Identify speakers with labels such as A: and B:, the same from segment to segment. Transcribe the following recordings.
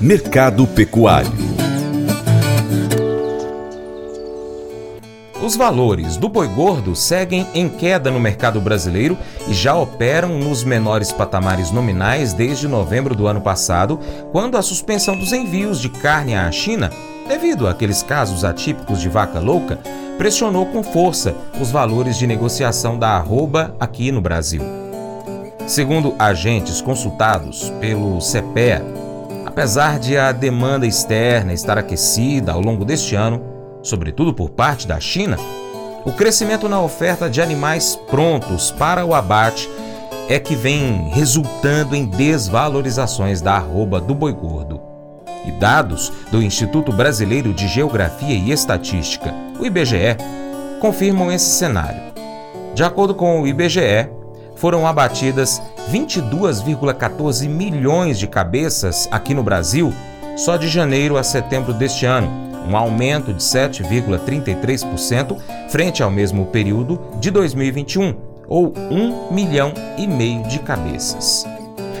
A: Mercado Pecuário
B: Os valores do boi gordo seguem em queda no mercado brasileiro e já operam nos menores patamares nominais desde novembro do ano passado, quando a suspensão dos envios de carne à China, devido àqueles casos atípicos de vaca louca, pressionou com força os valores de negociação da arroba aqui no Brasil. Segundo agentes consultados pelo CPEA, apesar de a demanda externa estar aquecida ao longo deste ano, sobretudo por parte da China, o crescimento na oferta de animais prontos para o abate é que vem resultando em desvalorizações da arroba do boi gordo. E dados do Instituto Brasileiro de Geografia e Estatística, o IBGE, confirmam esse cenário. De acordo com o IBGE, foram abatidas 22,14 milhões de cabeças aqui no Brasil só de janeiro a setembro deste ano, um aumento de 7,33% frente ao mesmo período de 2021, ou 1 milhão e meio de cabeças.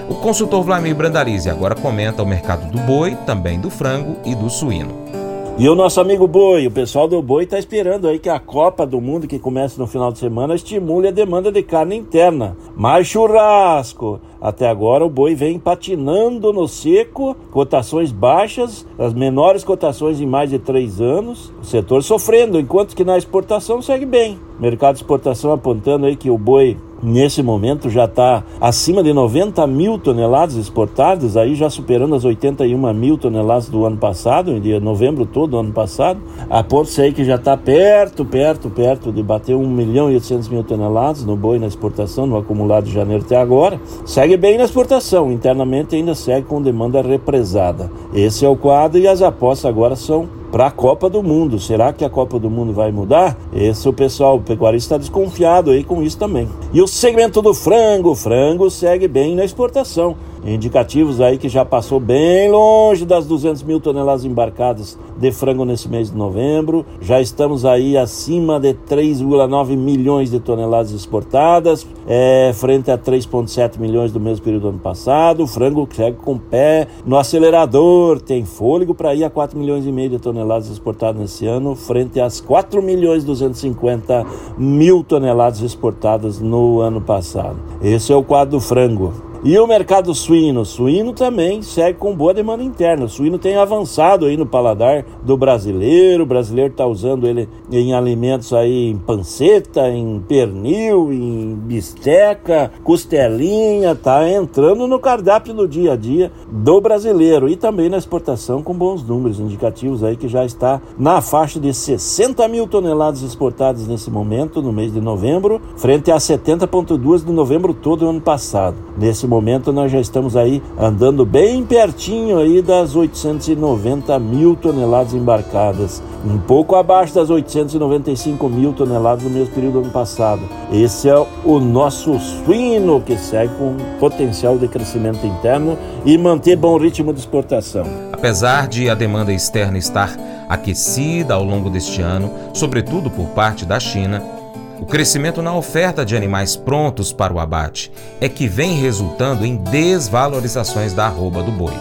B: O consultor Vlamir Brandalize agora comenta o mercado do boi, também do frango e do suíno.
C: E o nosso amigo Boi, o pessoal do Boi está esperando aí que a Copa do Mundo, que começa no final de semana, estimule a demanda de carne interna. Mais churrasco. Até agora o boi vem patinando no seco, cotações baixas, as menores cotações em mais de três anos. O setor sofrendo, enquanto que na exportação segue bem. Mercado de exportação apontando aí que o boi nesse momento já está acima de 90 mil toneladas exportadas, aí já superando as 81 mil toneladas do ano passado, em dia novembro todo do ano passado. Aponta-se aí que já está perto, perto, perto de bater 1 milhão e 800 mil toneladas no boi na exportação, no acumulado de janeiro até agora. Segue bem na exportação, internamente ainda segue com demanda represada. Esse é o quadro e as apostas agora são para a Copa do Mundo. Será que a Copa do Mundo vai mudar? Esse o pessoal o pecuarista está desconfiado aí com isso também. E o segmento do frango, o frango segue bem na exportação indicativos aí que já passou bem longe das 200 mil toneladas embarcadas de frango nesse mês de novembro. Já estamos aí acima de 3,9 milhões de toneladas exportadas, é, frente a 3,7 milhões do mesmo período do ano passado. O frango segue com pé no acelerador, tem fôlego para ir a 4 milhões e meio de toneladas exportadas nesse ano, frente às 4 milhões 250 mil toneladas exportadas no ano passado. Esse é o quadro do frango. E o mercado suíno? Suíno também segue com boa demanda interna. O suíno tem avançado aí no paladar do brasileiro. O brasileiro está usando ele em alimentos aí, em panceta, em pernil, em bisteca, costelinha. Tá entrando no cardápio do dia a dia do brasileiro. E também na exportação com bons números indicativos aí que já está na faixa de 60 mil toneladas exportadas nesse momento, no mês de novembro, frente a 70,2 de novembro todo ano passado. Nesse momento nós já estamos aí andando bem pertinho aí das 890 mil toneladas embarcadas, um pouco abaixo das 895 mil toneladas no mesmo período do ano passado. Esse é o nosso suíno que segue com potencial de crescimento interno e manter bom ritmo de exportação.
B: Apesar de a demanda externa estar aquecida ao longo deste ano, sobretudo por parte da China, o crescimento na oferta de animais prontos para o abate é que vem resultando em desvalorizações da arroba do boi.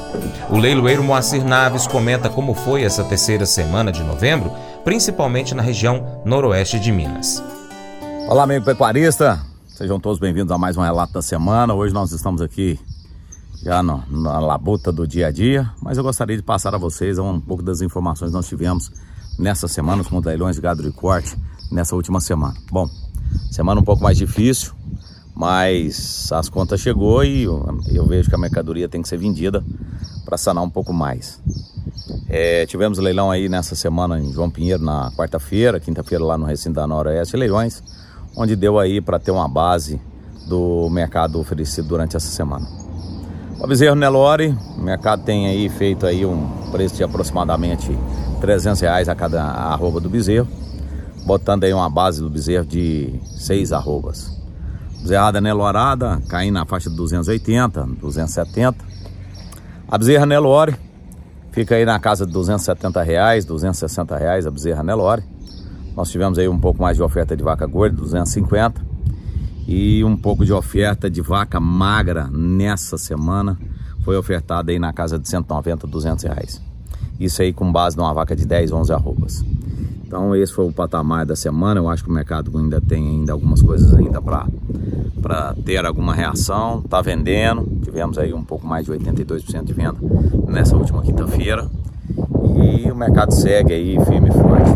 B: O leiloeiro Moacir Naves comenta como foi essa terceira semana de novembro, principalmente na região noroeste de Minas.
D: Olá, amigo pecuarista, sejam todos bem-vindos a mais um relato da semana. Hoje nós estamos aqui já no, na labuta do dia a dia, mas eu gostaria de passar a vocês um pouco das informações que nós tivemos nessa semana com leilões de gado de corte nessa última semana. Bom, semana um pouco mais difícil, mas as contas chegou e eu, eu vejo que a mercadoria tem que ser vendida para sanar um pouco mais. É, tivemos leilão aí nessa semana em João Pinheiro na quarta-feira, quinta-feira lá no recinto da Noroeste Leilões, onde deu aí para ter uma base do mercado oferecido durante essa semana. O bezerro Nelore, o mercado tem aí feito aí um preço de aproximadamente 300 reais a cada arroba do bezerro botando aí uma base do bezerro de seis arrobas. Bezerrada Nelorada, caindo na faixa de 280, 270. A bezerra Nelore fica aí na casa de 270 reais, 260 reais a bezerra Nelore. Nós tivemos aí um pouco mais de oferta de vaca gorda, 250. E um pouco de oferta de vaca magra nessa semana. foi ofertada aí na casa de 190, 200 reais. Isso aí com base numa vaca de 10, 11 arrobas. Então esse foi o patamar da semana. Eu acho que o mercado ainda tem ainda algumas coisas ainda para ter alguma reação. Está vendendo. Tivemos aí um pouco mais de 82% de venda nessa última quinta-feira. E o mercado segue aí firme e forte.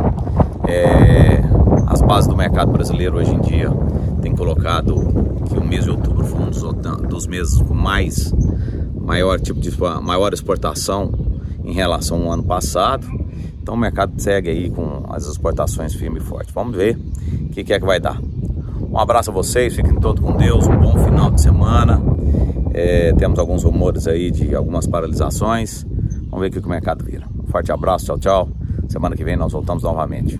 D: É, as bases do mercado brasileiro hoje em dia têm colocado que o mês de outubro foi um dos, dos meses com mais maior tipo de maior exportação em relação ao ano passado. Então o mercado segue aí com as exportações firme e forte. Vamos ver o que, que é que vai dar. Um abraço a vocês, fiquem todos com Deus, um bom final de semana. É, temos alguns rumores aí de algumas paralisações. Vamos ver o que o mercado vira. Um forte abraço, tchau, tchau. Semana que vem nós voltamos novamente.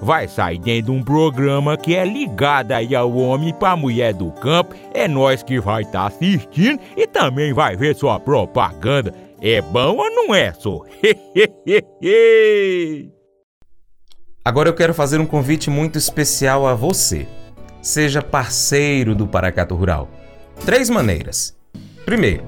A: vai sair dentro de um programa que é ligado aí ao homem para mulher do campo. É nós que vai estar tá assistindo e também vai ver sua propaganda. É bom ou não é, só?
B: Agora eu quero fazer um convite muito especial a você. Seja parceiro do Paracato Rural. Três maneiras. Primeiro,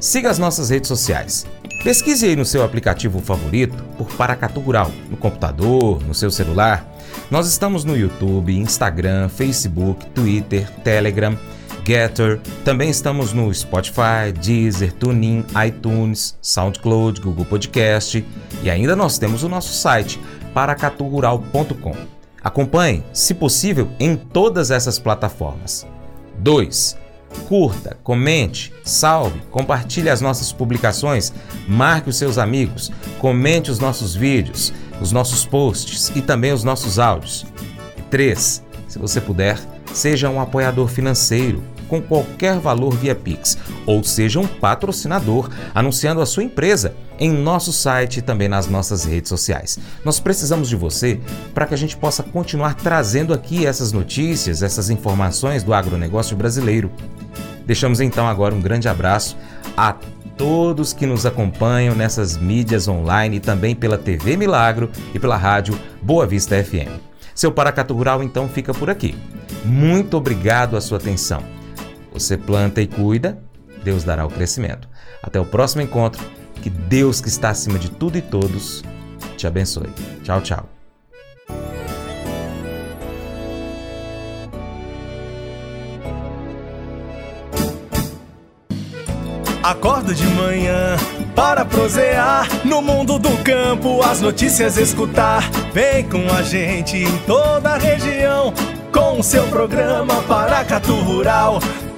B: siga as nossas redes sociais. Pesquise aí no seu aplicativo favorito por Paracatu Rural, no computador, no seu celular. Nós estamos no YouTube, Instagram, Facebook, Twitter, Telegram, Getter. Também estamos no Spotify, Deezer, TuneIn, iTunes, SoundCloud, Google Podcast e ainda nós temos o nosso site paracaturural.com. Acompanhe, se possível, em todas essas plataformas. 2. Curta, comente, salve, compartilhe as nossas publicações, marque os seus amigos, comente os nossos vídeos, os nossos posts e também os nossos áudios. 3. Se você puder, seja um apoiador financeiro com qualquer valor via Pix, ou seja um patrocinador anunciando a sua empresa em nosso site e também nas nossas redes sociais. Nós precisamos de você para que a gente possa continuar trazendo aqui essas notícias, essas informações do agronegócio brasileiro. Deixamos então agora um grande abraço a todos que nos acompanham nessas mídias online e também pela TV Milagro e pela rádio Boa Vista FM. Seu Paracato Rural então fica por aqui. Muito obrigado a sua atenção. Você planta e cuida, Deus dará o crescimento. Até o próximo encontro. Que Deus, que está acima de tudo e todos, te abençoe. Tchau, tchau.
E: Acordo de manhã para prosear no mundo do campo, as notícias escutar. Vem com a gente em toda a região com seu programa Paracatu Rural.